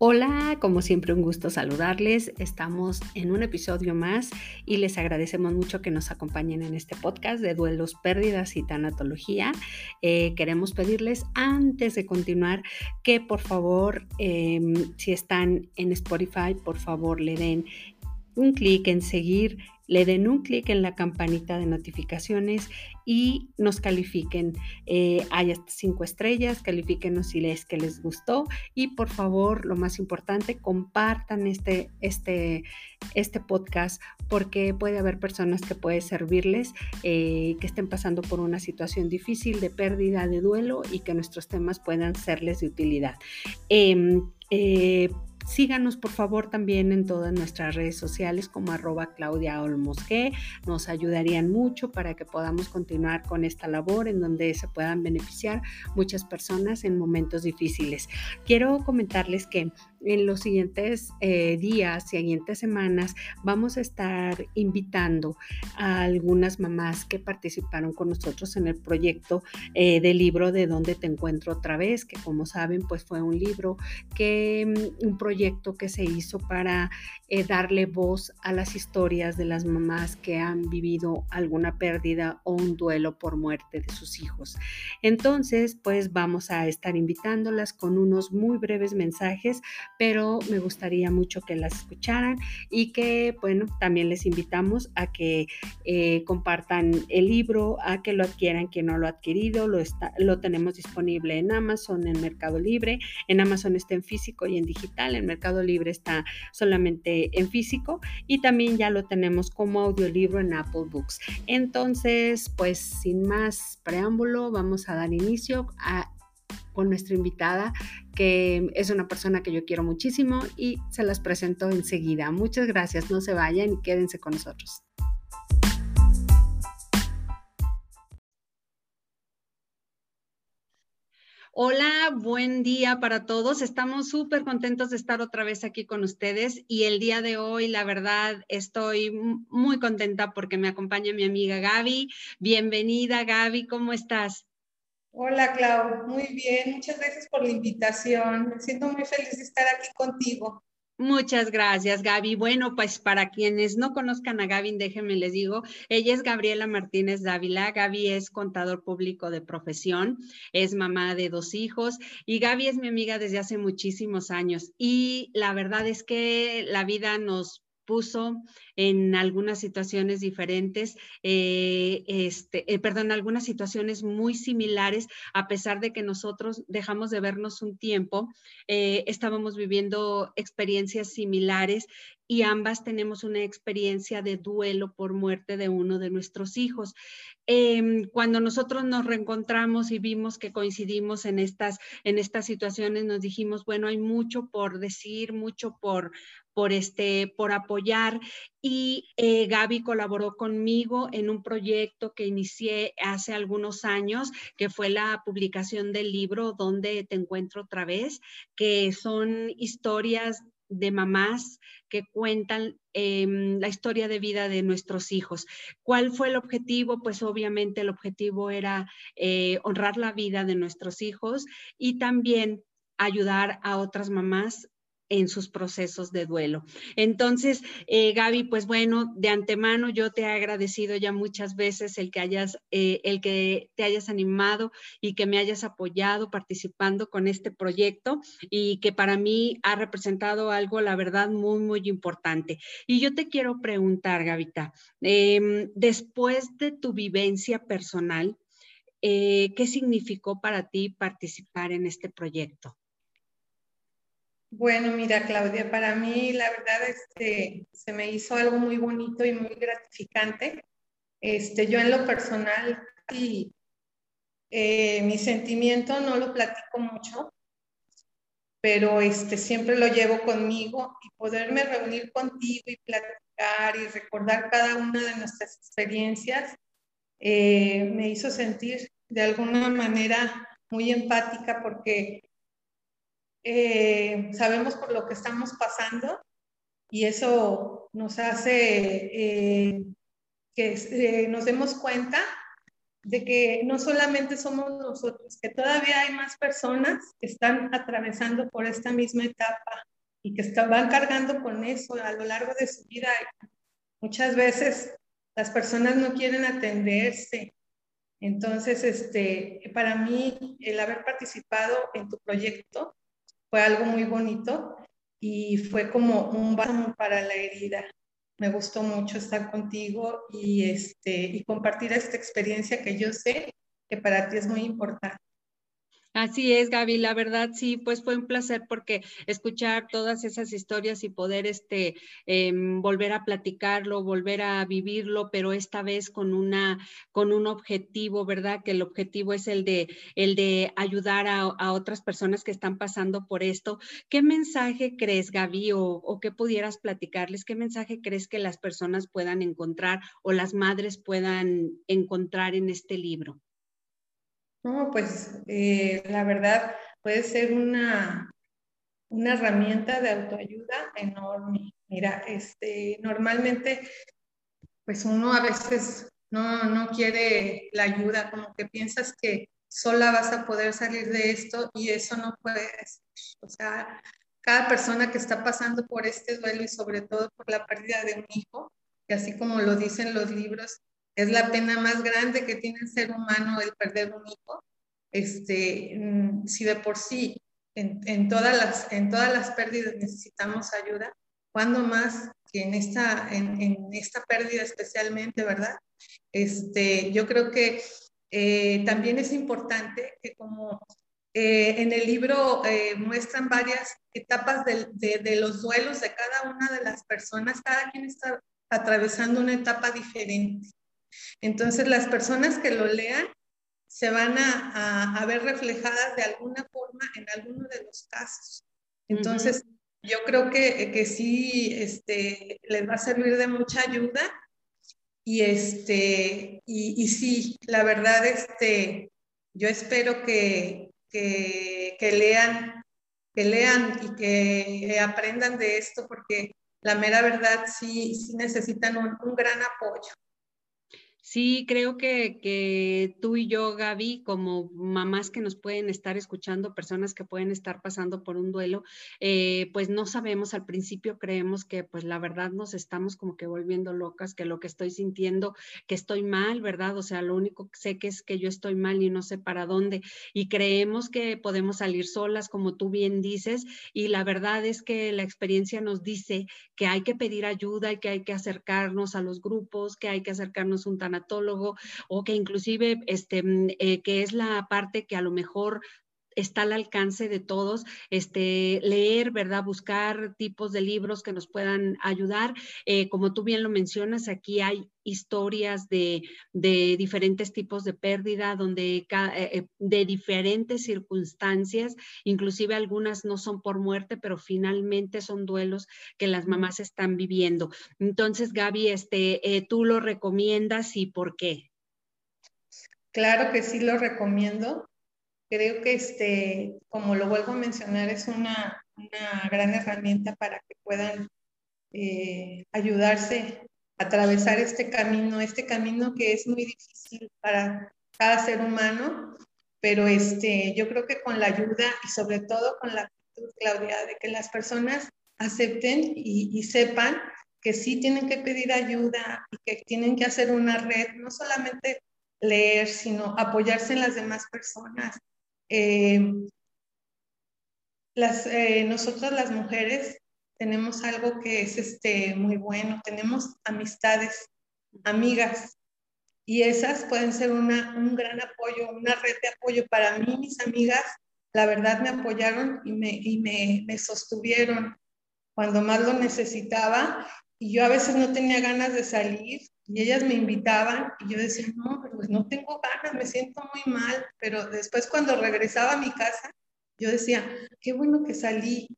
Hola, como siempre un gusto saludarles. Estamos en un episodio más y les agradecemos mucho que nos acompañen en este podcast de duelos, pérdidas y tanatología. Eh, queremos pedirles antes de continuar que por favor, em, si están en Spotify, por favor le den un clic en seguir le den un clic en la campanita de notificaciones y nos califiquen. Eh, hay cinco estrellas, califíquenos si les que les gustó y por favor, lo más importante, compartan este, este, este podcast porque puede haber personas que puede servirles, eh, que estén pasando por una situación difícil de pérdida, de duelo y que nuestros temas puedan serles de utilidad. Em, eh, Síganos por favor también en todas nuestras redes sociales como arroba Claudia Olmosque. Nos ayudarían mucho para que podamos continuar con esta labor en donde se puedan beneficiar muchas personas en momentos difíciles. Quiero comentarles que en los siguientes eh, días, siguientes semanas, vamos a estar invitando a algunas mamás que participaron con nosotros en el proyecto eh, del libro de Dónde te encuentro otra vez, que como saben, pues fue un libro que, mm, un proyecto que se hizo para eh, darle voz a las historias de las mamás que han vivido alguna pérdida o un duelo por muerte de sus hijos. Entonces, pues vamos a estar invitándolas con unos muy breves mensajes pero me gustaría mucho que las escucharan y que, bueno, también les invitamos a que eh, compartan el libro, a que lo adquieran quien no lo ha adquirido, lo, está, lo tenemos disponible en Amazon, en Mercado Libre, en Amazon está en físico y en digital, en Mercado Libre está solamente en físico y también ya lo tenemos como audiolibro en Apple Books. Entonces, pues sin más preámbulo, vamos a dar inicio a con nuestra invitada, que es una persona que yo quiero muchísimo y se las presento enseguida. Muchas gracias, no se vayan y quédense con nosotros. Hola, buen día para todos. Estamos súper contentos de estar otra vez aquí con ustedes y el día de hoy, la verdad, estoy muy contenta porque me acompaña mi amiga Gaby. Bienvenida, Gaby, ¿cómo estás? Hola, Clau. Muy bien. Muchas gracias por la invitación. Me siento muy feliz de estar aquí contigo. Muchas gracias, Gaby. Bueno, pues para quienes no conozcan a Gaby, déjenme les digo, ella es Gabriela Martínez Dávila. Gaby es contador público de profesión, es mamá de dos hijos y Gaby es mi amiga desde hace muchísimos años. Y la verdad es que la vida nos puso en algunas situaciones diferentes, eh, este, eh, perdón, algunas situaciones muy similares, a pesar de que nosotros dejamos de vernos un tiempo, eh, estábamos viviendo experiencias similares y ambas tenemos una experiencia de duelo por muerte de uno de nuestros hijos. Em, cuando nosotros nos reencontramos y vimos que coincidimos en estas, en estas situaciones, nos dijimos, bueno, hay mucho por decir, mucho por, por, este, por apoyar. Y eh, Gaby colaboró conmigo en un proyecto que inicié hace algunos años, que fue la publicación del libro Donde te encuentro otra vez, que son historias de mamás que cuentan em, la historia de vida de nuestros hijos. ¿Cuál fue el objetivo? Pues obviamente el objetivo era eh, honrar la vida de nuestros hijos y también ayudar a otras mamás en sus procesos de duelo. Entonces, eh, Gaby, pues bueno, de antemano yo te he agradecido ya muchas veces el que hayas, eh, el que te hayas animado y que me hayas apoyado participando con este proyecto y que para mí ha representado algo, la verdad, muy, muy importante. Y yo te quiero preguntar, Gavita, em, después de tu vivencia personal, eh, ¿qué significó para ti participar en este proyecto? Bueno, mira, Claudia, para mí la verdad este, se me hizo algo muy bonito y muy gratificante. Este, yo en lo personal, y, eh, mi sentimiento no lo platico mucho, pero este, siempre lo llevo conmigo y poderme reunir contigo y platicar y recordar cada una de nuestras experiencias eh, me hizo sentir de alguna manera muy empática porque eh, sabemos por lo que estamos pasando y eso nos hace eh, que eh, nos demos cuenta de que no solamente somos nosotros, que todavía hay más personas que están atravesando por esta misma etapa y que están, van cargando con eso a lo largo de su vida. Muchas veces las personas no quieren atenderse. Entonces, este, para mí, el haber participado en tu proyecto fue algo muy bonito y fue como un bálsamo para la herida. Me gustó mucho estar contigo y, este, y compartir esta experiencia que yo sé que para ti es muy importante. Así es, Gaby, la verdad sí, pues fue un placer porque escuchar todas esas historias y poder este, em, volver a platicarlo, volver a vivirlo, pero esta vez con, una, con un objetivo, ¿verdad? Que el objetivo es el de, el de ayudar a, otras personas que están pasando por esto. ¿Qué mensaje crees, Gaby, o, o qué pudieras platicarles? ¿Qué mensaje crees que las personas puedan encontrar o las madres puedan encontrar en este libro? No, pues eh, la verdad puede ser una, una herramienta de autoayuda enorme. Mira, este, normalmente, pues uno a veces no, no quiere la ayuda, como que piensas que sola vas a poder salir de esto y eso no puede ser. O sea, cada persona que está pasando por este duelo y sobre todo por la pérdida de un hijo, que así como lo dicen los libros, es la pena más grande que tiene el ser humano el perder un hijo. Este, mm, si de por sí en, todas las, en todas las pérdidas necesitamos ayuda, ¿cuándo más que en esta, en, esta pérdida especialmente, verdad? Este, yo creo que eh, también es importante que como eh, en el libro eh, muestran varias etapas de, de, los duelos de cada una de las personas, cada quien está atravesando una etapa diferente. Entonces, las personas que lo lean se van a, ver reflejadas de alguna forma en alguno de los casos. Entonces, yo creo que, que sí este, les va a servir de mucha ayuda. Y, este, y, y sí, la verdad, este, yo espero que, que, lean, que lean y que aprendan de esto, porque la mera verdad sí, sí necesitan un gran apoyo. Sí, creo que, tú y yo, Gaby, como mamás que nos pueden estar escuchando, personas que pueden estar pasando por un duelo, eh, pues no sabemos, al principio creemos que pues la verdad nos estamos como que volviendo locas, que lo que estoy sintiendo, que estoy mal, ¿verdad? O sea, lo único que sé que es que yo estoy mal y no sé para dónde. Y creemos que podemos salir solas, como tú bien dices, y la verdad es que la experiencia nos dice que hay que pedir ayuda y que hay que acercarnos a los grupos, que hay que acercarnos un tan o que inclusive este, mm, eh, que es la parte que a lo mejor está al alcance de todos, este, leer, ¿verdad? Buscar tipos de libros que nos puedan ayudar. Eh, como tú bien lo mencionas, aquí hay historias de, diferentes tipos de pérdida, donde eh, de diferentes circunstancias, inclusive algunas no son por muerte, pero finalmente son duelos que las mamás están viviendo. Entonces, Gaby, este, tú lo recomiendas y por qué? Claro que sí lo recomiendo. Creo que, este, como lo vuelvo a mencionar, es una, una gran herramienta para que puedan eh, ayudarse a atravesar este camino, este camino que es muy difícil para cada ser humano, pero este, yo creo que con la ayuda y sobre todo con la actitud, Claudia, de que las personas acepten y, y sepan que sí tienen que pedir ayuda y que tienen que hacer una red, no solamente leer, sino apoyarse en las demás personas, eh, eh, nosotras las mujeres tenemos algo que es este, muy bueno, tenemos amistades, amigas, y esas pueden ser una, un gran apoyo, una red de apoyo. Para mí, mis amigas, la verdad me apoyaron y me, y me, me sostuvieron cuando más lo necesitaba y yo a veces no tenía ganas de salir y ellas me invitaban y yo decía, no, pues no tengo ganas, me siento muy mal, pero después cuando regresaba a mi casa, yo decía, qué bueno que salí,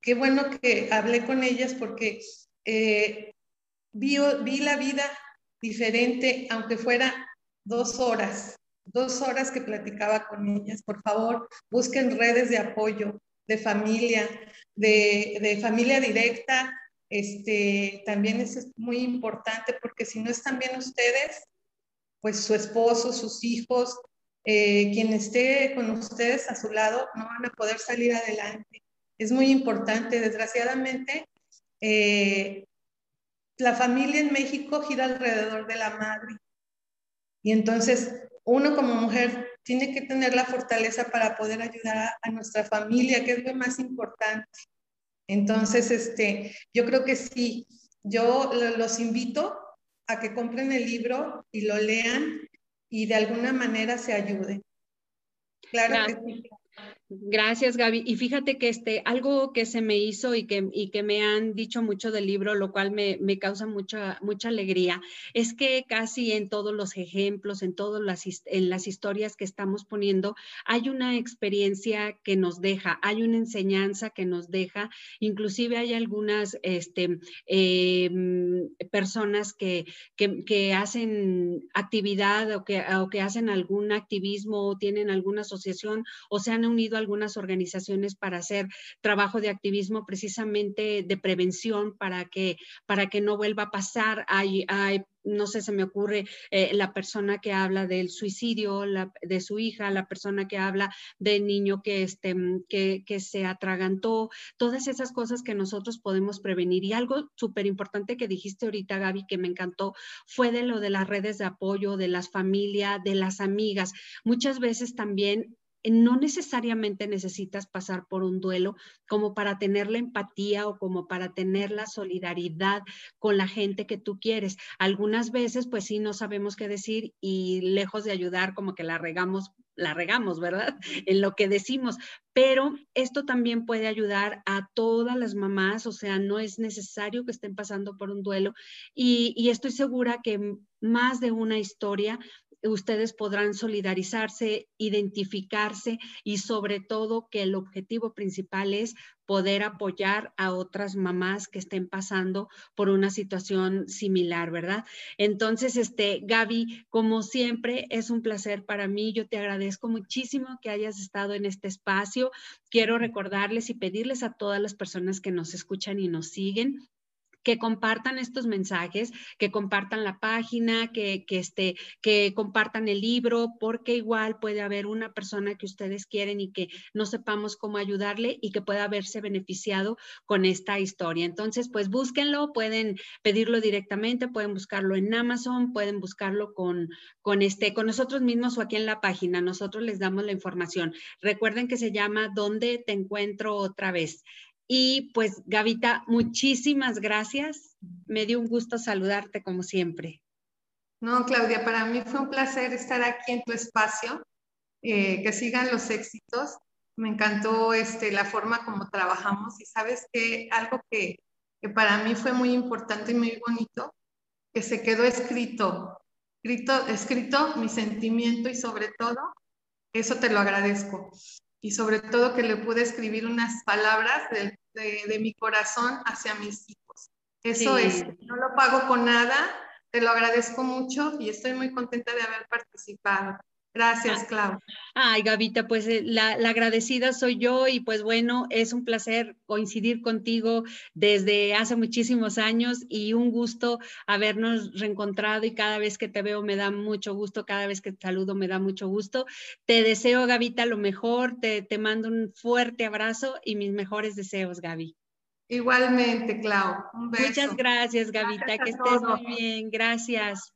qué bueno que hablé con ellas porque eh, vi, vi la vida diferente, aunque fuera dos horas, dos horas que platicaba con ellas. Por favor, busquen redes de apoyo, de familia, de, de familia directa, este, también es muy importante porque si no están bien ustedes, pues su esposo, sus hijos, eh, quien esté con ustedes a su lado, no van a poder salir adelante. Es muy importante, desgraciadamente, eh, la familia en México gira alrededor de la madre. Y entonces uno como mujer tiene que tener la fortaleza para poder ayudar a, nuestra familia, que es lo más importante. Entonces, este, yo creo que sí, yo los invito a que compren el libro y lo lean y de alguna manera se ayuden. Claro, que sí. Gracias, Gaby. Y fíjate que este, algo que se me hizo y que, y que me han dicho mucho del libro, lo cual me, me, causa mucha, mucha alegría, es que casi en todos los ejemplos, en todas las, las historias que estamos poniendo, hay una experiencia que nos deja, hay una enseñanza que nos deja, inclusive hay algunas este, em, personas que, que, que, hacen actividad o que, o que hacen algún activismo o tienen alguna asociación o se han unido algunas organizaciones para hacer trabajo de activismo precisamente de prevención para que, para que no vuelva a pasar. Hay, hay no sé, se me ocurre eh, la persona que habla del suicidio de su hija, la persona que habla del niño que, este, que, que se atragantó, todas esas cosas que nosotros podemos prevenir. Y algo súper importante que dijiste ahorita, Gaby, que me encantó, fue de lo de las redes de apoyo, de las familias, de las amigas. Muchas veces también no necesariamente necesitas pasar por un duelo como para tener la empatía o como para tener la solidaridad con la gente que tú quieres. Algunas veces, pues sí, no sabemos qué decir y lejos de ayudar, como que la regamos la regamos, ¿verdad? En lo que decimos. Pero esto también puede ayudar a todas las mamás, o sea, no es necesario que estén pasando por un duelo. Y, y estoy segura que más de una historia ustedes podrán solidarizarse, identificarse y sobre todo que el objetivo principal es poder apoyar a otras mamás que estén pasando por una situación similar, ¿verdad? Entonces, este, Gaby, como siempre, es un placer para mí. Yo te agradezco muchísimo que hayas estado en este espacio. Quiero recordarles y pedirles a todas las personas que nos escuchan y nos siguen que compartan estos mensajes, que compartan la página, que, que, este, que compartan el libro, porque igual puede haber una persona que ustedes quieren y que no sepamos cómo ayudarle y que pueda haberse beneficiado con esta historia. Entonces, pues búsquenlo, pueden pedirlo directamente, pueden buscarlo en Amazon, pueden buscarlo con, con, este, con nosotros mismos o aquí en la página. Nosotros les damos la información. Recuerden que se llama ¿Dónde te encuentro otra vez? Y pues, Gavita, muchísimas gracias. Me dio un gusto saludarte como siempre. No, Claudia, para mí fue un placer estar aquí en tu espacio. Eh, que sigan los éxitos. Me encantó este, la forma como trabajamos y sabes que algo que, que para mí fue muy importante y muy bonito, que se quedó escrito, escrito, escrito mi sentimiento y sobre todo, eso te lo agradezco y sobre todo que le pude escribir unas palabras de, de, mi corazón hacia mis hijos. Eso es, no lo pago con nada, te lo agradezco mucho y estoy muy contenta de haber participado. Gracias, ah, Clau. Ay, Gavita, pues eh, la, agradecida soy yo y pues bueno, es un placer coincidir contigo desde hace muchísimos años y un gusto habernos reencontrado y cada vez que te veo me da mucho gusto, cada vez que te saludo me da mucho gusto. Te deseo, Gavita, lo mejor, te, te mando un fuerte abrazo y mis mejores deseos, Gaby. Igualmente, Clau. Un beso. Muchas gracias, Gavita, que estés muy bien. Gracias.